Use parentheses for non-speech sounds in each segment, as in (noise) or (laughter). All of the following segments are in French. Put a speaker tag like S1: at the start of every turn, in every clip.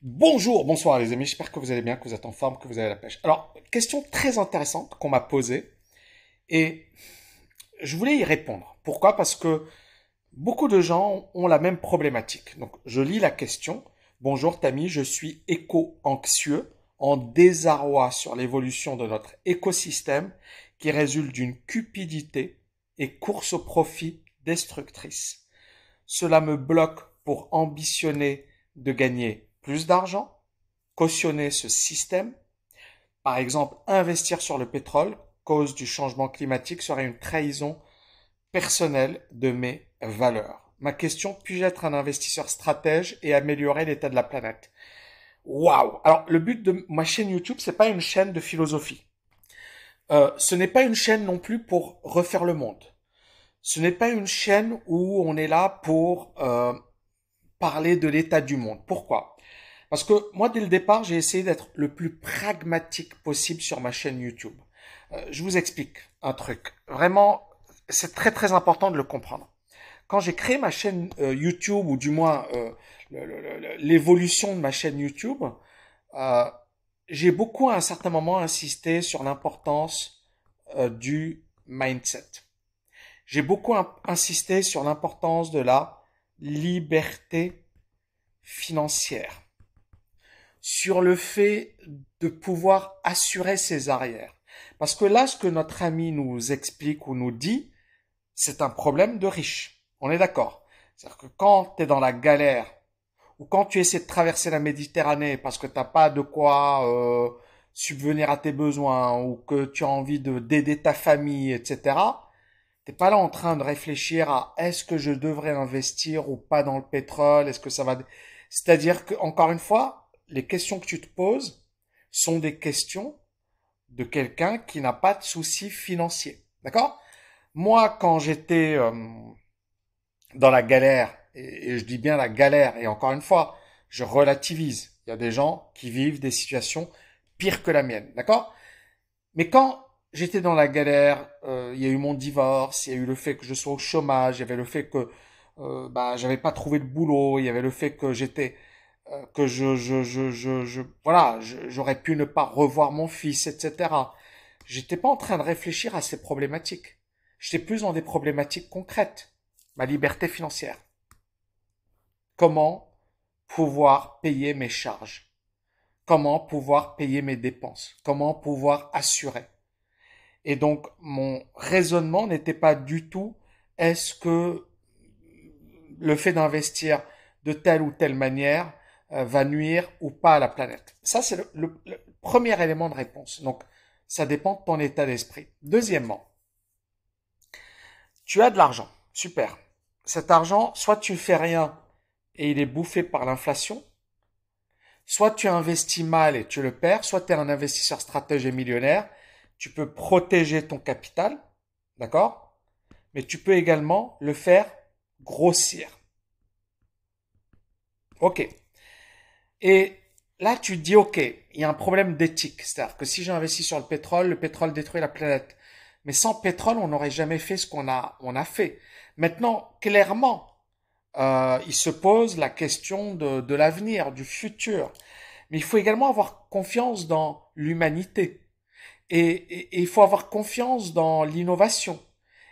S1: Bonjour, bonsoir les amis, j'espère que vous allez bien, que vous êtes en forme, que vous avez la pêche. Alors, question très intéressante qu'on m'a posée et je voulais y répondre. Pourquoi? Parce que beaucoup de gens ont la même problématique. Donc, je lis la question. Bonjour Tammy, je suis éco-anxieux, en désarroi sur l'évolution de notre écosystème qui résulte d'une cupidité et course au profit destructrice. Cela me bloque pour ambitionner de gagner plus d'argent, cautionner ce système. Par exemple, investir sur le pétrole, cause du changement climatique, serait une trahison personnelle de mes valeurs. Ma question, puis-je être un investisseur stratège et améliorer l'état de la planète? Waouh Alors, le but de ma chaîne YouTube, c'est pas une chaîne de philosophie. Euh, ce n'est pas une chaîne non plus pour refaire le monde. Ce n'est pas une chaîne où on est là pour euh, parler de l'état du monde. Pourquoi? Parce que moi, dès le départ, j'ai essayé d'être le plus pragmatique possible sur ma chaîne YouTube. Euh, je vous explique un truc. Vraiment, c'est très très important de le comprendre. Quand j'ai créé ma chaîne euh, YouTube, ou du moins euh, l'évolution de ma chaîne YouTube, j'ai beaucoup à un certain moment insisté sur l'importance du mindset. J'ai beaucoup insisté sur l'importance de la liberté financière, sur le fait de pouvoir assurer ses arrières. Parce que là, ce que notre ami nous explique ou nous dit, c'est un problème de riche. On est d'accord. C'est-à-dire que quand tu es dans la galère, ou quand tu essaies de traverser la Méditerranée parce que t'as pas de quoi euh, subvenir à tes besoins, ou que tu as envie de d'aider ta famille, etc., T'es pas là en train de réfléchir à est-ce que je devrais investir ou pas dans le pétrole, est-ce que ça va... C'est-à-dire que, encore une fois, les questions que tu te poses sont des questions de quelqu'un qui n'a pas de soucis financiers. D'accord? Moi, quand j'étais euh, dans la galère, et, je dis bien la galère, et encore une fois, je relativise. Il y a des gens qui vivent des situations pires que la mienne. D'accord? Mais quand j'étais dans la galère. Euh, il y a eu mon divorce, il y a eu le fait que je sois au chômage, il y avait le fait que euh, bah j'avais pas trouvé de boulot, il y avait le fait que j'étais que je je je je, je voilà, j'aurais pu ne pas revoir mon fils, etc. J'étais pas en train de réfléchir à ces problématiques. J'étais plus dans des problématiques concrètes. Ma liberté financière. Comment pouvoir payer mes charges? Comment pouvoir payer mes dépenses? Comment pouvoir assurer? Et donc, mon raisonnement n'était pas du tout est-ce que le fait d'investir de telle ou telle manière va nuire ou pas à la planète. Ça, c'est le, premier élément de réponse. Donc, ça dépend de ton état d'esprit. Deuxièmement, tu as de l'argent. Super. Cet argent, soit tu fais rien et il est bouffé par l'inflation, soit tu investis mal et tu le perds, soit tu es un investisseur stratège et millionnaire tu peux protéger ton capital, d'accord? Mais tu peux également le faire grossir. Ok. Et là, tu dis, ok, il y a un problème d'éthique. C'est-à-dire que si j'investis sur le pétrole, le pétrole détruit la planète. Mais sans pétrole, on n'aurait jamais fait ce qu'on a, on a fait. Maintenant, clairement, euh, il se pose la question de, de l'avenir, du futur. Mais il faut également avoir confiance dans l'humanité. Et, il faut avoir confiance dans l'innovation.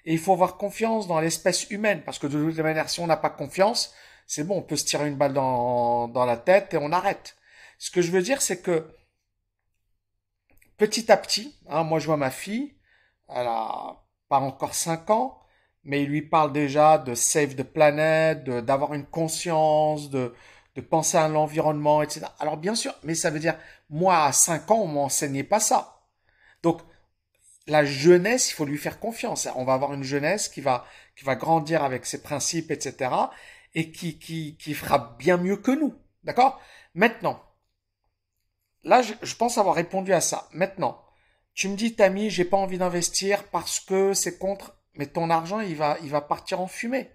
S1: Et il faut avoir confiance dans l'espèce humaine. Parce que de toute manière, si on n'a pas confiance, c'est bon, on peut se tirer une balle dans, la tête et on arrête. Ce que je veux dire, c'est que petit à petit, hein, moi je vois ma fille, elle a pas encore 5 ans, mais il lui parle déjà de save the planet, d'avoir une conscience, de, de penser à l'environnement, etc. Alors bien sûr, mais ça veut dire, moi à 5 ans, on m'enseignait pas ça. Donc, la jeunesse, il faut lui faire confiance. On va avoir une jeunesse qui va, qui va grandir avec ses principes, etc. et qui, qui, qui fera bien mieux que nous. D'accord? Maintenant, là, je, pense avoir répondu à ça. Maintenant, tu me dis, Tammy, j'ai pas envie d'investir parce que c'est contre, mais ton argent, il va, il va partir en fumée.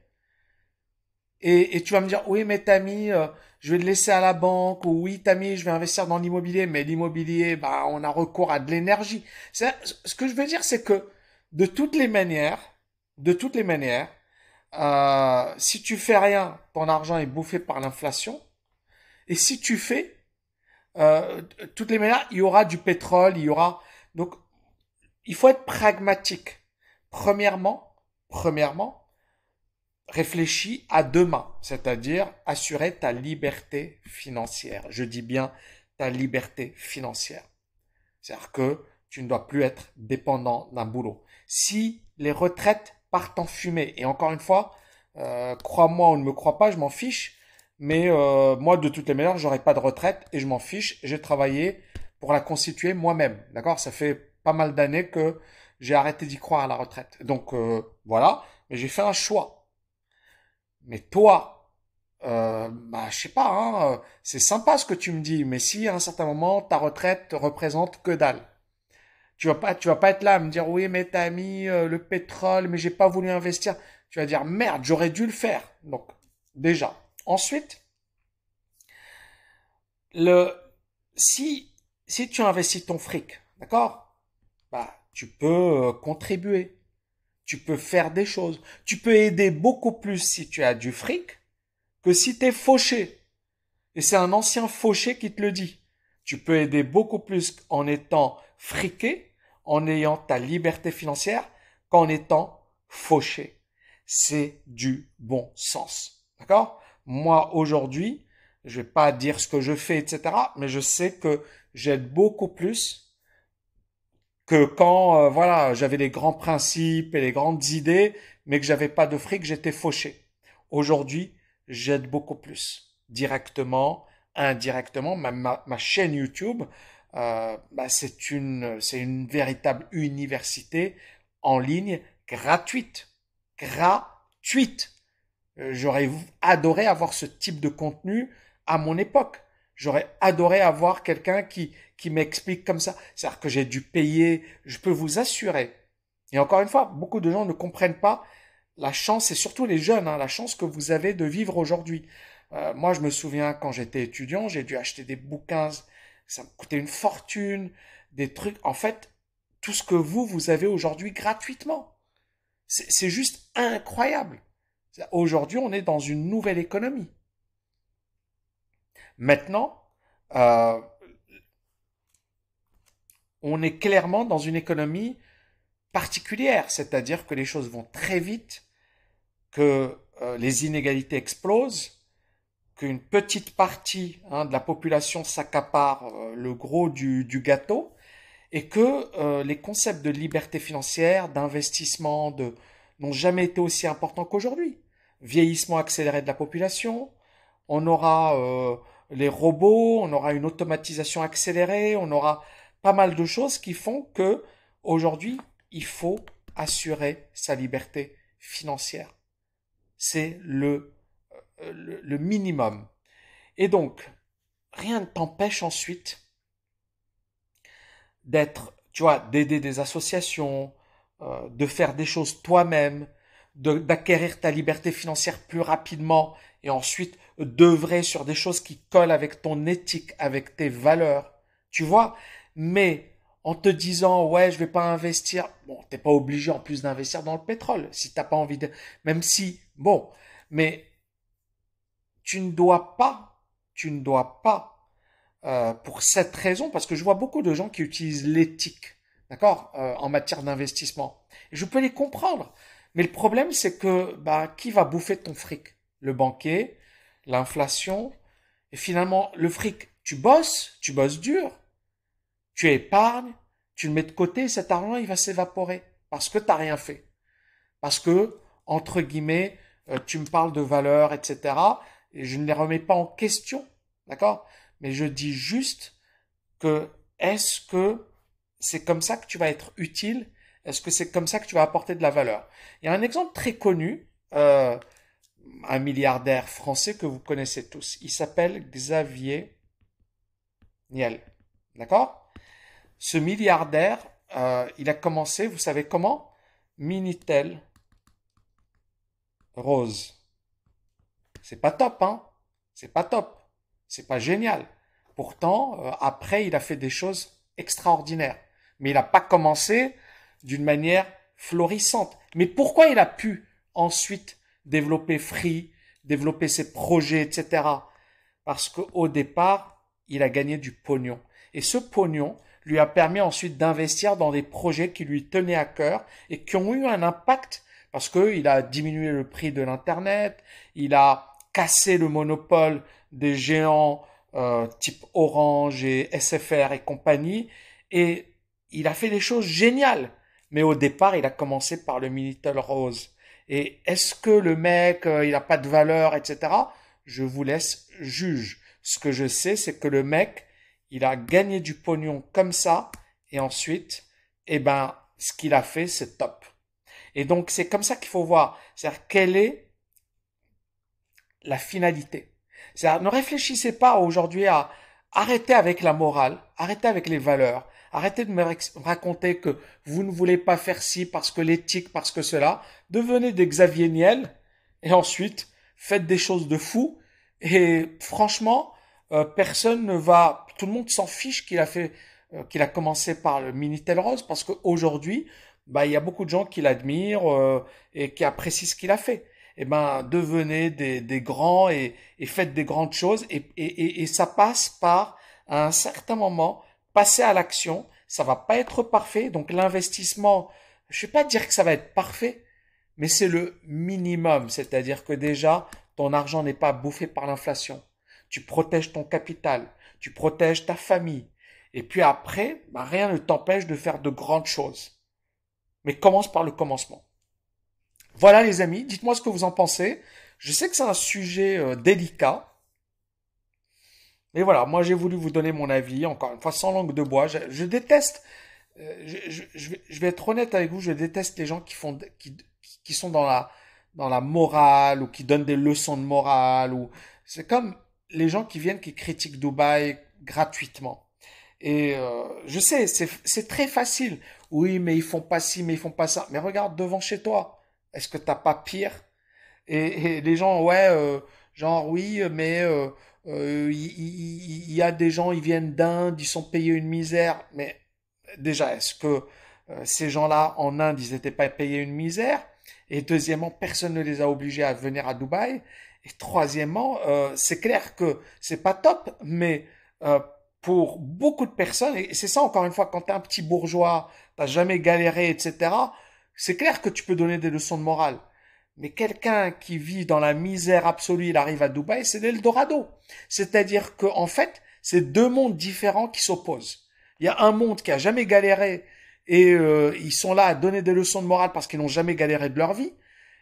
S1: Et, et tu vas me dire, oui, mais Tammy, euh, je vais le laisser à la banque, ou oui, Tammy, je vais investir dans l'immobilier, mais l'immobilier, bah, on a recours à de l'énergie. Ce que je veux dire, c'est que de toutes les manières, de toutes les manières, euh, si tu fais rien, ton argent est bouffé par l'inflation. Et si tu fais, euh, toutes les manières, il y aura du pétrole, il y aura donc il faut être pragmatique. Premièrement, premièrement, réfléchis à demain, c'est-à-dire assurer ta liberté financière. Je dis bien ta liberté financière. C'est-à-dire que tu ne dois plus être dépendant d'un boulot. Si les retraites partent en fumée, et encore une fois, euh, crois-moi ou ne me crois pas, je m'en fiche, mais euh, moi, de toutes les manières, j'aurai pas de retraite et je m'en fiche. J'ai travaillé pour la constituer moi-même. D'accord? Ça fait pas mal d'années que j'ai arrêté d'y croire à la retraite. Donc euh, voilà, mais j'ai fait un choix. Mais toi, euh, bah je sais pas, hein, c'est sympa ce que tu me dis, mais si à un certain moment ta retraite te représente que dalle, tu vas pas, tu vas pas être là à me dire oui mais t'as mis euh, le pétrole, mais j'ai pas voulu investir. Tu vas dire merde, j'aurais dû le faire. Donc déjà. Ensuite, le, si, si tu investis ton fric, d'accord? Bah, tu peux euh, contribuer. Tu peux faire des choses. Tu peux aider beaucoup plus si tu as du fric que si tu es fauché. Et c'est un ancien fauché qui te le dit. Tu peux aider beaucoup plus en étant friqué, en ayant ta liberté financière, qu'en étant fauché. C'est du bon sens. D'accord? Moi aujourd'hui, je vais pas dire ce que je fais, etc. Mais je sais que j'aide beaucoup plus que quand, euh, voilà, j'avais les grands principes et les grandes idées, mais que j'avais pas de fric, j'étais fauché. Aujourd'hui, j'aide beaucoup plus, directement, indirectement. Ma, chaîne YouTube, euh, bah, c'est une, c'est une véritable université en ligne gratuite, gratuite. Euh, j'aurais adoré avoir ce type de contenu à mon époque. J'aurais adoré avoir quelqu'un qui, qui m'explique comme ça. C'est-à-dire que j'ai dû payer, je peux vous assurer. Et encore une fois, beaucoup de gens ne comprennent pas la chance, et surtout les jeunes, hein, la chance que vous avez de vivre aujourd'hui. Euh, moi, je me souviens quand j'étais étudiant, j'ai dû acheter des bouquins, ça me coûtait une fortune, des trucs. En fait, tout ce que vous, vous avez aujourd'hui gratuitement. C'est juste incroyable. Aujourd'hui, on est dans une nouvelle économie. Maintenant, euh, on est clairement dans une économie particulière, c'est-à-dire que les choses vont très vite, que euh, les inégalités explosent, qu'une petite partie hein, de la population s'accapare euh, le gros du, gâteau, et que les concepts de liberté financière, d'investissement, de, n'ont jamais été aussi importants qu'aujourd'hui. Vieillissement accéléré de la population, on aura euh, les robots, on aura une automatisation accélérée, on aura pas mal de choses qui font que aujourd'hui, il faut assurer sa liberté financière. C'est le, euh, le, minimum. Et donc, rien ne t'empêche ensuite d'être, tu vois, d'aider des associations, euh, de faire des choses toi-même, d'acquérir ta liberté financière plus rapidement et ensuite d'œuvrer sur des choses qui collent avec ton éthique, avec tes valeurs. Tu vois? Mais en te disant ouais, je vais pas investir, bon, t'es pas obligé en plus d'investir dans le pétrole si t'as pas envie de même si bon, mais tu ne dois pas, tu ne dois pas euh, pour cette raison parce que je vois beaucoup de gens qui utilisent l'éthique d'accord, euh, en matière d'investissement. Je peux les comprendre, mais le problème c'est que bah qui va bouffer ton fric? Le banquier, l'inflation, et finalement le fric. Tu bosses, tu bosses dur, tu épargnes, tu le mets de côté, cet argent il va s'évaporer parce que t'as rien fait, parce que entre guillemets euh, tu me parles de valeurs, etc. Et je ne les remets pas en question, d'accord? Mais je dis juste que est-ce que c'est comme ça que tu vas être utile? Est-ce que c'est comme ça que tu vas apporter de la valeur? Il y a un exemple très connu, euh, un milliardaire français que vous connaissez tous. Il s'appelle Xavier Niel. D'accord? Ce milliardaire, euh, il a commencé, vous savez comment? Minitel Rose. C'est pas top, hein C'est pas top. C'est pas génial. Pourtant, euh, après, il a fait des choses extraordinaires mais il n'a pas commencé d'une manière florissante. Mais pourquoi il a pu ensuite développer Free, développer ses projets, etc. Parce qu'au départ, il a gagné du pognon. Et ce pognon lui a permis ensuite d'investir dans des projets qui lui tenaient à cœur et qui ont eu un impact parce qu'il a diminué le prix de l'Internet, il a cassé le monopole des géants euh, type Orange et SFR et compagnie, et il a fait des choses géniales. Mais au départ, il a commencé par le Minitel Rose. Et est-ce que le mec, euh, il n'a pas de valeur, etc. Je vous laisse juge. Ce que je sais, c'est que le mec, il a gagné du pognon comme ça, et ensuite, eh ben, ce qu'il a fait, c'est top. Et donc, c'est comme ça qu'il faut voir. C'est-à-dire, quelle est la finalité C'est-à-dire, ne réfléchissez pas aujourd'hui à arrêter avec la morale, arrêtez avec les valeurs, arrêtez de me raconter que vous ne voulez pas faire ci parce que l'éthique, parce que cela. Devenez des Xavier Niel et ensuite faites des choses de fou. Et franchement, euh, personne ne va, tout le monde s'en fiche qu'il a fait, euh, qu'il a commencé par le Minitel Rose parce qu'aujourd'hui, bah, il y a beaucoup de gens qui l'admirent euh, et qui apprécient ce qu'il a fait. Eh ben, devenez des, des grands et, et, faites des grandes choses et, et, et, ça passe par à un certain moment passer à l'action. Ça va pas être parfait, donc l'investissement, je vais pas dire que ça va être parfait, mais c'est le minimum, c'est-à-dire que déjà ton argent n'est pas bouffé par l'inflation. Tu protèges ton capital, tu protèges ta famille, et puis après, bah, rien ne t'empêche de faire de grandes choses mais commence par le commencement. Voilà les amis, dites-moi ce que vous en pensez. Je sais que c'est un sujet euh, délicat. Mais voilà, moi j'ai voulu vous donner mon avis, encore une fois, sans langue de bois. Je, déteste, euh, je, vais, être honnête avec vous, je déteste les gens qui, font, qui, qui sont dans la, dans la morale ou qui donnent des leçons de morale. ou C'est comme les gens qui viennent, qui critiquent Dubaï gratuitement. Et euh, je sais, c'est très facile. Oui, mais ils font pas ci, mais ils font pas ça. Mais regarde devant chez toi. Est-ce que t'as pas pire? Et, les gens, ouais, euh, genre oui, mais euh, euh, il y, a des gens, ils viennent d'Inde, ils sont payés une misère. Mais déjà, est-ce que ces gens-là en Inde, ils n'étaient pas payés une misère? Et deuxièmement, personne ne les a obligés à venir à Dubaï. Et troisièmement, c'est clair que c'est pas top, mais pour beaucoup de personnes, et c'est ça encore une fois, quand tu es un petit bourgeois, t'as jamais galéré, etc., c'est clair que tu peux donner des leçons de morale. Mais quelqu'un qui vit dans la misère absolue, il arrive à Dubaï, c'est l'Eldorado. C'est-à-dire que, en fait, c'est deux mondes différents qui s'opposent. Il y a un monde qui a jamais galéré et euh, ils sont là à donner des leçons de morale parce qu'ils n'ont jamais galéré de leur vie.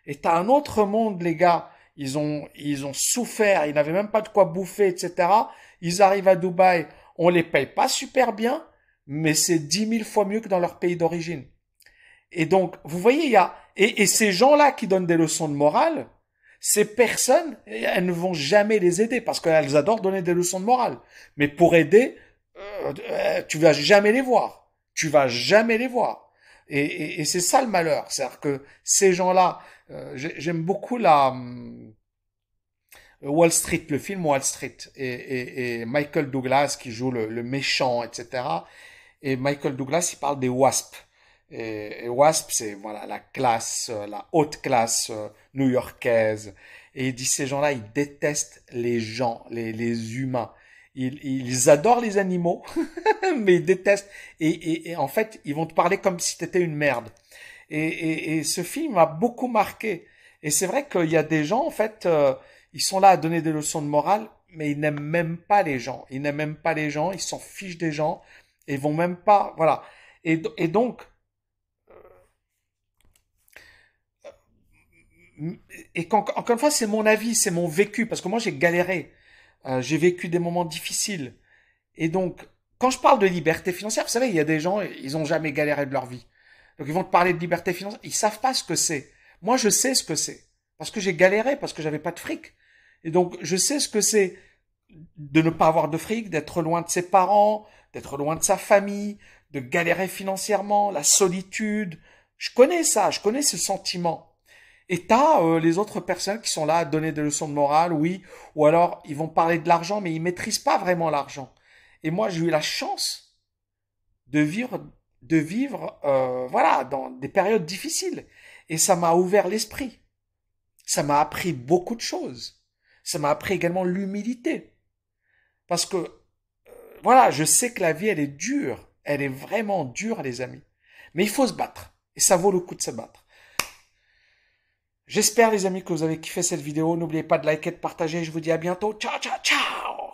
S1: Et t'as un autre monde, les gars, ils ont, ils ont souffert, ils n'avaient même pas de quoi bouffer, etc. Ils arrivent à Dubaï, on les paye pas super bien, mais c'est dix mille fois mieux que dans leur pays d'origine. Et donc, vous voyez, il y a, et, ces gens-là qui donnent des leçons de morale, ces personnes, elles ne vont jamais les aider parce qu'elles adorent donner des leçons de morale. Mais pour aider, euh, euh, tu vas jamais les voir. Tu vas jamais les voir. Et, c'est ça le malheur. C'est-à-dire que ces gens-là, euh, j'aime beaucoup la, hum, Wall Street, le film Wall Street, et, Michael Douglas qui joue le, méchant, etc. Et Michael Douglas, il parle des WASP. Et, WASP, c'est voilà la classe, euh, la haute classe euh, new-yorkaise. Et il dit ces gens-là, ils détestent les gens, les, les humains. Ils, ils adorent les animaux, (laughs) mais ils détestent. Et, et, en fait, ils vont te parler comme si tu étais une merde. Et, et, ce film m'a beaucoup marqué. Et c'est vrai qu'il y a des gens, en fait, euh, ils sont là à donner des leçons de morale, mais ils n'aiment même pas les gens. Ils n'aiment même pas les gens, ils s'en fichent des gens, et vont même pas, voilà. Et, et donc, et encore une fois, c'est mon avis, c'est mon vécu, parce que moi j'ai galéré, euh, j'ai vécu des moments difficiles. Et donc, quand je parle de liberté financière, vous savez, il y a des gens, ils ont jamais galéré de leur vie. Donc ils vont te parler de liberté financière, ils savent pas ce que c'est. Moi, je sais ce que c'est. Parce que j'ai galéré, parce que j'avais pas de fric. Et donc, je sais ce que c'est de ne pas avoir de fric, d'être loin de ses parents, d'être loin de sa famille, de galérer financièrement, la solitude. Je connais ça, je connais ce sentiment. Et t'as euh, les autres personnes qui sont là à donner des leçons de morale, oui, ou alors ils vont parler de l'argent, mais ils maîtrisent pas vraiment l'argent. Et moi, j'ai eu la chance de vivre, de vivre, euh, voilà, dans des périodes difficiles. Et ça m'a ouvert l'esprit. Ça m'a appris beaucoup de choses. Ça m'a appris également l'humilité. Parce que voilà, je sais que la vie, elle est dure. Elle est vraiment dure, les amis. Mais il faut se battre. Et ça vaut le coup de se battre. J'espère, les amis, que vous avez kiffé cette vidéo. N'oubliez pas de liker, de partager. Je vous dis à bientôt. Ciao, ciao, ciao